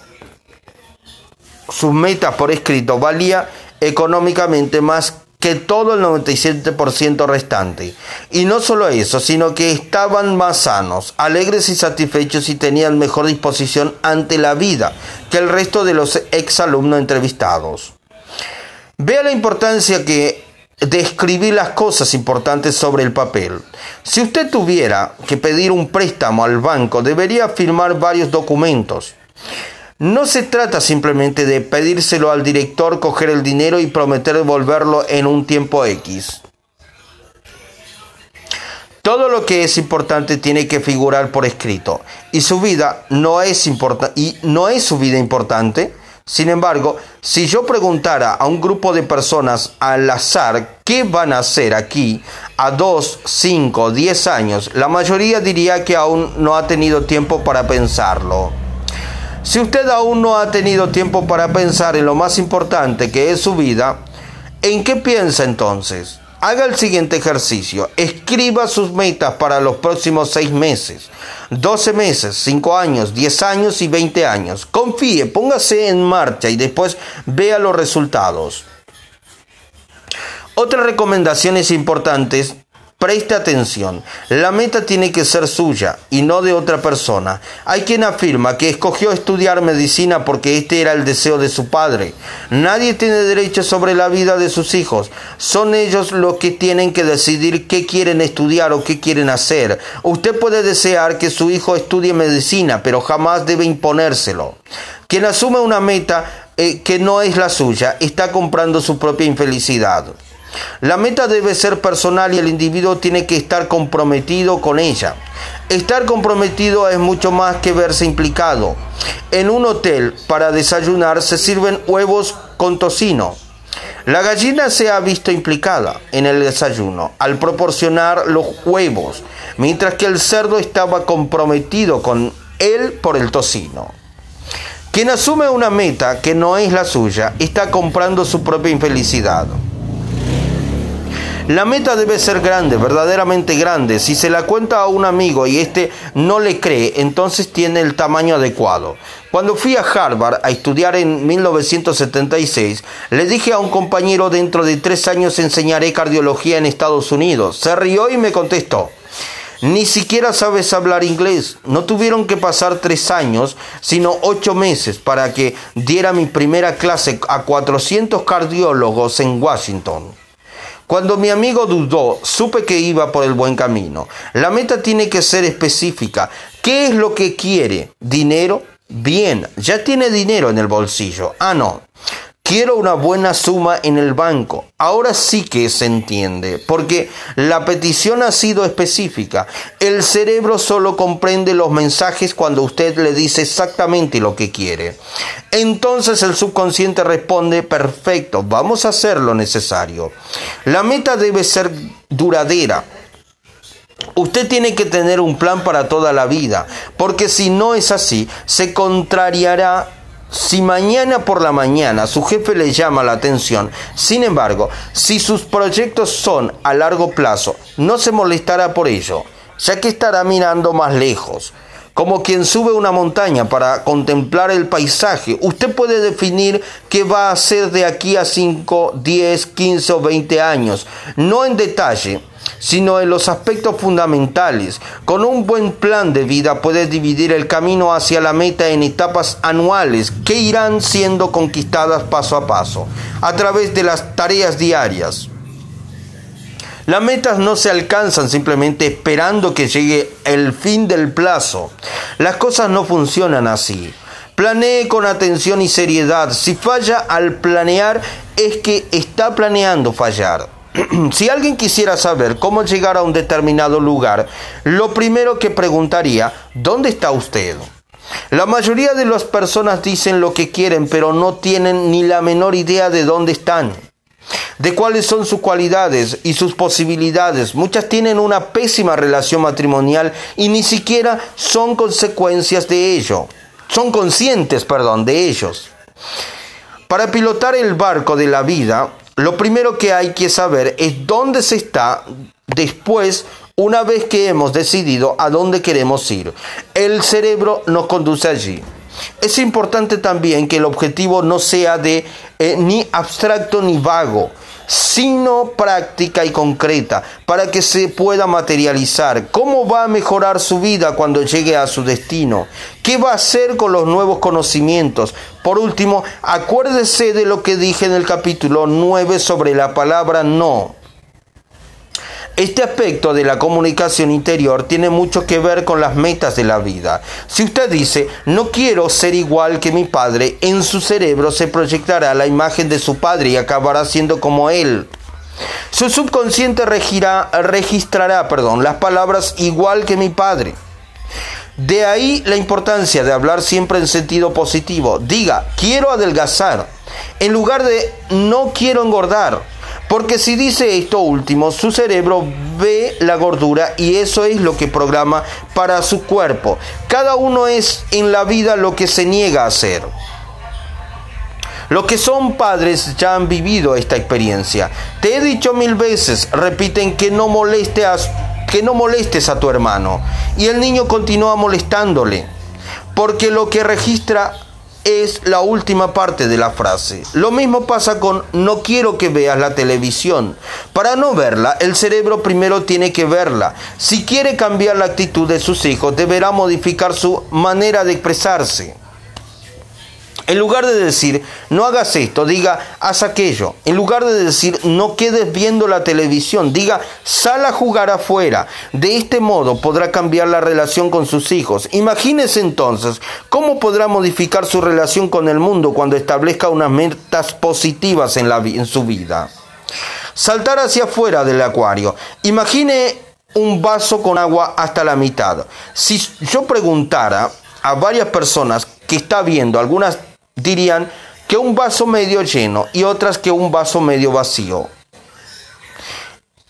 sus metas por escrito valía económicamente más que todo el 97% restante. Y no solo eso, sino que estaban más sanos, alegres y satisfechos y tenían mejor disposición ante la vida que el resto de los exalumnos entrevistados. Vea la importancia que de las cosas importantes sobre el papel. Si usted tuviera que pedir un préstamo al banco, debería firmar varios documentos. No se trata simplemente de pedírselo al director, coger el dinero y prometer devolverlo en un tiempo X. Todo lo que es importante tiene que figurar por escrito y su vida no es y no es su vida importante. Sin embargo, si yo preguntara a un grupo de personas al azar qué van a hacer aquí a 2, 5, 10 años, la mayoría diría que aún no ha tenido tiempo para pensarlo. Si usted aún no ha tenido tiempo para pensar en lo más importante que es su vida, ¿en qué piensa entonces? Haga el siguiente ejercicio. Escriba sus metas para los próximos seis meses, 12 meses, 5 años, 10 años y 20 años. Confíe, póngase en marcha y después vea los resultados. Otras recomendaciones importantes Preste atención, la meta tiene que ser suya y no de otra persona. Hay quien afirma que escogió estudiar medicina porque este era el deseo de su padre. Nadie tiene derecho sobre la vida de sus hijos. Son ellos los que tienen que decidir qué quieren estudiar o qué quieren hacer. Usted puede desear que su hijo estudie medicina, pero jamás debe imponérselo. Quien asume una meta eh, que no es la suya está comprando su propia infelicidad. La meta debe ser personal y el individuo tiene que estar comprometido con ella. Estar comprometido es mucho más que verse implicado. En un hotel para desayunar se sirven huevos con tocino. La gallina se ha visto implicada en el desayuno al proporcionar los huevos, mientras que el cerdo estaba comprometido con él por el tocino. Quien asume una meta que no es la suya está comprando su propia infelicidad. La meta debe ser grande, verdaderamente grande. Si se la cuenta a un amigo y este no le cree, entonces tiene el tamaño adecuado. Cuando fui a Harvard a estudiar en 1976, le dije a un compañero dentro de tres años enseñaré cardiología en Estados Unidos. Se rió y me contestó. Ni siquiera sabes hablar inglés. No tuvieron que pasar tres años, sino ocho meses para que diera mi primera clase a 400 cardiólogos en Washington. Cuando mi amigo dudó, supe que iba por el buen camino. La meta tiene que ser específica. ¿Qué es lo que quiere? ¿Dinero? Bien, ya tiene dinero en el bolsillo. Ah, no. Quiero una buena suma en el banco. Ahora sí que se entiende, porque la petición ha sido específica. El cerebro solo comprende los mensajes cuando usted le dice exactamente lo que quiere. Entonces el subconsciente responde, perfecto, vamos a hacer lo necesario. La meta debe ser duradera. Usted tiene que tener un plan para toda la vida, porque si no es así, se contrariará si mañana por la mañana su jefe le llama la atención, sin embargo, si sus proyectos son a largo plazo, no se molestará por ello, ya que estará mirando más lejos. Como quien sube una montaña para contemplar el paisaje, usted puede definir qué va a hacer de aquí a 5, 10, 15 o 20 años, no en detalle, sino en los aspectos fundamentales. Con un buen plan de vida puedes dividir el camino hacia la meta en etapas anuales que irán siendo conquistadas paso a paso, a través de las tareas diarias. Las metas no se alcanzan simplemente esperando que llegue el fin del plazo. Las cosas no funcionan así. Planee con atención y seriedad. Si falla al planear es que está planeando fallar. si alguien quisiera saber cómo llegar a un determinado lugar, lo primero que preguntaría, ¿dónde está usted? La mayoría de las personas dicen lo que quieren, pero no tienen ni la menor idea de dónde están, de cuáles son sus cualidades y sus posibilidades. Muchas tienen una pésima relación matrimonial y ni siquiera son consecuencias de ello. Son conscientes, perdón, de ellos. Para pilotar el barco de la vida, lo primero que hay que saber es dónde se está después, una vez que hemos decidido a dónde queremos ir. El cerebro nos conduce allí. Es importante también que el objetivo no sea de eh, ni abstracto ni vago, sino práctica y concreta, para que se pueda materializar. ¿Cómo va a mejorar su vida cuando llegue a su destino? ¿Qué va a hacer con los nuevos conocimientos? Por último, acuérdese de lo que dije en el capítulo 9 sobre la palabra no. Este aspecto de la comunicación interior tiene mucho que ver con las metas de la vida. Si usted dice, no quiero ser igual que mi padre, en su cerebro se proyectará la imagen de su padre y acabará siendo como él. Su subconsciente registrará perdón, las palabras igual que mi padre. De ahí la importancia de hablar siempre en sentido positivo. Diga, quiero adelgazar, en lugar de no quiero engordar. Porque si dice esto último, su cerebro ve la gordura y eso es lo que programa para su cuerpo. Cada uno es en la vida lo que se niega a hacer. Los que son padres ya han vivido esta experiencia. Te he dicho mil veces, repiten que no, que no molestes a tu hermano. Y el niño continúa molestándole. Porque lo que registra es la última parte de la frase. Lo mismo pasa con no quiero que veas la televisión. Para no verla, el cerebro primero tiene que verla. Si quiere cambiar la actitud de sus hijos, deberá modificar su manera de expresarse. En lugar de decir, no hagas esto, diga, haz aquello. En lugar de decir, no quedes viendo la televisión, diga, sal a jugar afuera. De este modo podrá cambiar la relación con sus hijos. Imagínese entonces cómo podrá modificar su relación con el mundo cuando establezca unas metas positivas en, en su vida. Saltar hacia afuera del acuario. Imagine un vaso con agua hasta la mitad. Si yo preguntara a varias personas que está viendo, algunas dirían que un vaso medio lleno y otras que un vaso medio vacío.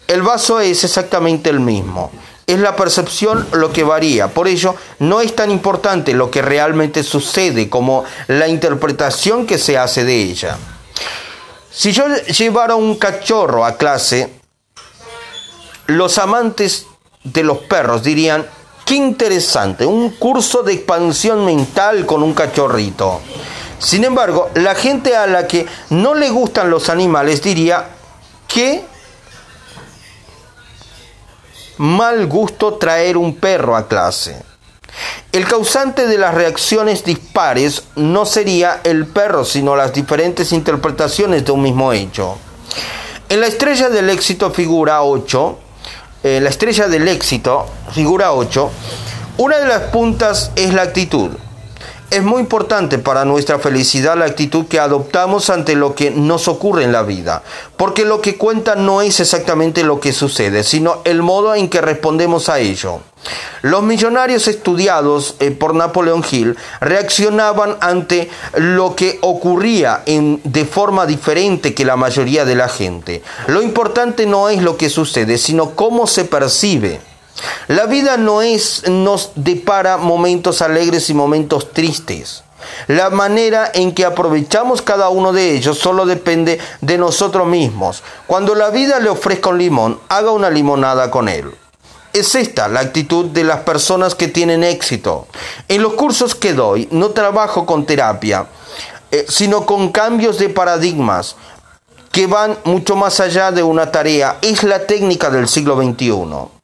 El vaso es exactamente el mismo. Es la percepción lo que varía. Por ello, no es tan importante lo que realmente sucede como la interpretación que se hace de ella. Si yo llevara un cachorro a clase, los amantes de los perros dirían, qué interesante, un curso de expansión mental con un cachorrito. Sin embargo, la gente a la que no le gustan los animales diría que mal gusto traer un perro a clase. El causante de las reacciones dispares no sería el perro, sino las diferentes interpretaciones de un mismo hecho. En la estrella del éxito figura 8, en la estrella del éxito figura 8, una de las puntas es la actitud. Es muy importante para nuestra felicidad la actitud que adoptamos ante lo que nos ocurre en la vida, porque lo que cuenta no es exactamente lo que sucede, sino el modo en que respondemos a ello. Los millonarios estudiados eh, por Napoleón Hill reaccionaban ante lo que ocurría de forma diferente que la mayoría de la gente. Lo importante no es lo que sucede, sino cómo se percibe. La vida no es, nos depara momentos alegres y momentos tristes. La manera en que aprovechamos cada uno de ellos solo depende de nosotros mismos. Cuando la vida le ofrezca un limón, haga una limonada con él. Es esta la actitud de las personas que tienen éxito. En los cursos que doy no trabajo con terapia, eh, sino con cambios de paradigmas que van mucho más allá de una tarea. Es la técnica del siglo XXI.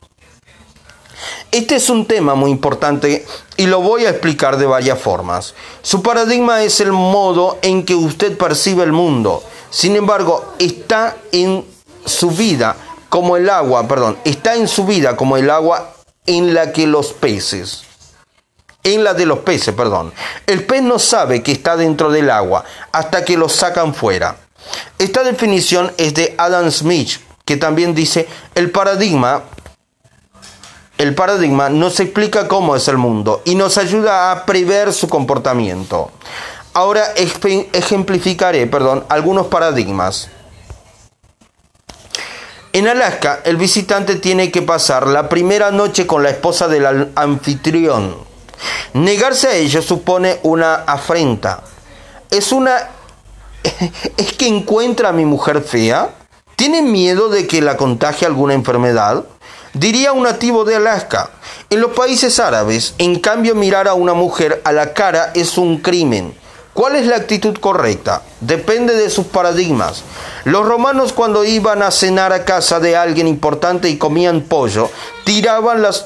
Este es un tema muy importante y lo voy a explicar de varias formas. Su paradigma es el modo en que usted percibe el mundo. Sin embargo, está en su vida como el agua, perdón, está en su vida como el agua en la que los peces en la de los peces, perdón. El pez no sabe que está dentro del agua hasta que lo sacan fuera. Esta definición es de Adam Smith, que también dice, el paradigma el paradigma nos explica cómo es el mundo y nos ayuda a prever su comportamiento. Ahora ejemplificaré perdón, algunos paradigmas. En Alaska, el visitante tiene que pasar la primera noche con la esposa del anfitrión. Negarse a ello supone una afrenta. Es una... ¿Es que encuentra a mi mujer fea? ¿Tiene miedo de que la contagie alguna enfermedad? Diría un nativo de Alaska, en los países árabes, en cambio, mirar a una mujer a la cara es un crimen. ¿Cuál es la actitud correcta? Depende de sus paradigmas. Los romanos cuando iban a cenar a casa de alguien importante y comían pollo, tiraban los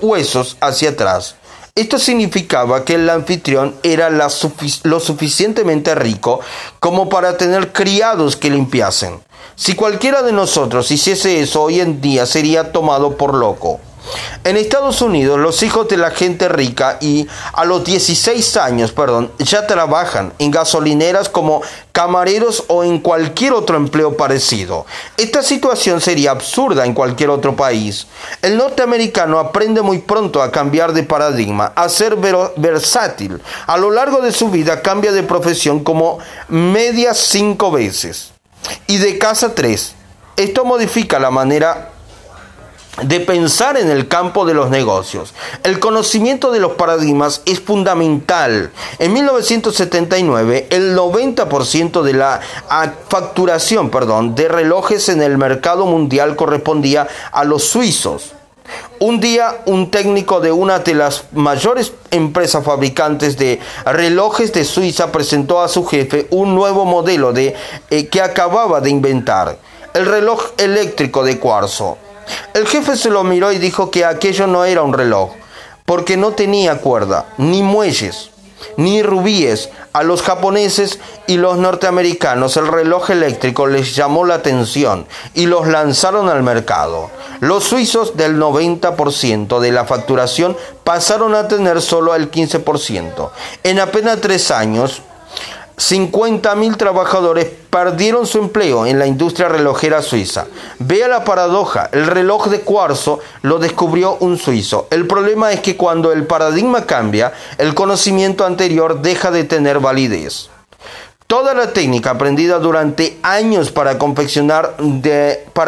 huesos hacia atrás. Esto significaba que el anfitrión era lo suficientemente rico como para tener criados que limpiasen. Si cualquiera de nosotros hiciese eso hoy en día sería tomado por loco. En Estados Unidos, los hijos de la gente rica y a los 16 años, perdón, ya trabajan en gasolineras como camareros o en cualquier otro empleo parecido. Esta situación sería absurda en cualquier otro país. El norteamericano aprende muy pronto a cambiar de paradigma, a ser versátil. A lo largo de su vida cambia de profesión como media cinco veces y de casa 3. Esto modifica la manera de pensar en el campo de los negocios. El conocimiento de los paradigmas es fundamental. En 1979, el 90% de la facturación perdón, de relojes en el mercado mundial correspondía a los suizos. Un día, un técnico de una de las mayores empresas fabricantes de relojes de Suiza presentó a su jefe un nuevo modelo de, eh, que acababa de inventar, el reloj eléctrico de cuarzo. El jefe se lo miró y dijo que aquello no era un reloj, porque no tenía cuerda, ni muelles ni rubíes. A los japoneses y los norteamericanos el reloj eléctrico les llamó la atención y los lanzaron al mercado. Los suizos del 90% de la facturación pasaron a tener solo el 15%. En apenas tres años, 50.000 trabajadores perdieron su empleo en la industria relojera suiza. Vea la paradoja, el reloj de cuarzo lo descubrió un suizo. El problema es que cuando el paradigma cambia, el conocimiento anterior deja de tener validez. Toda la técnica aprendida durante años para confeccionar de, para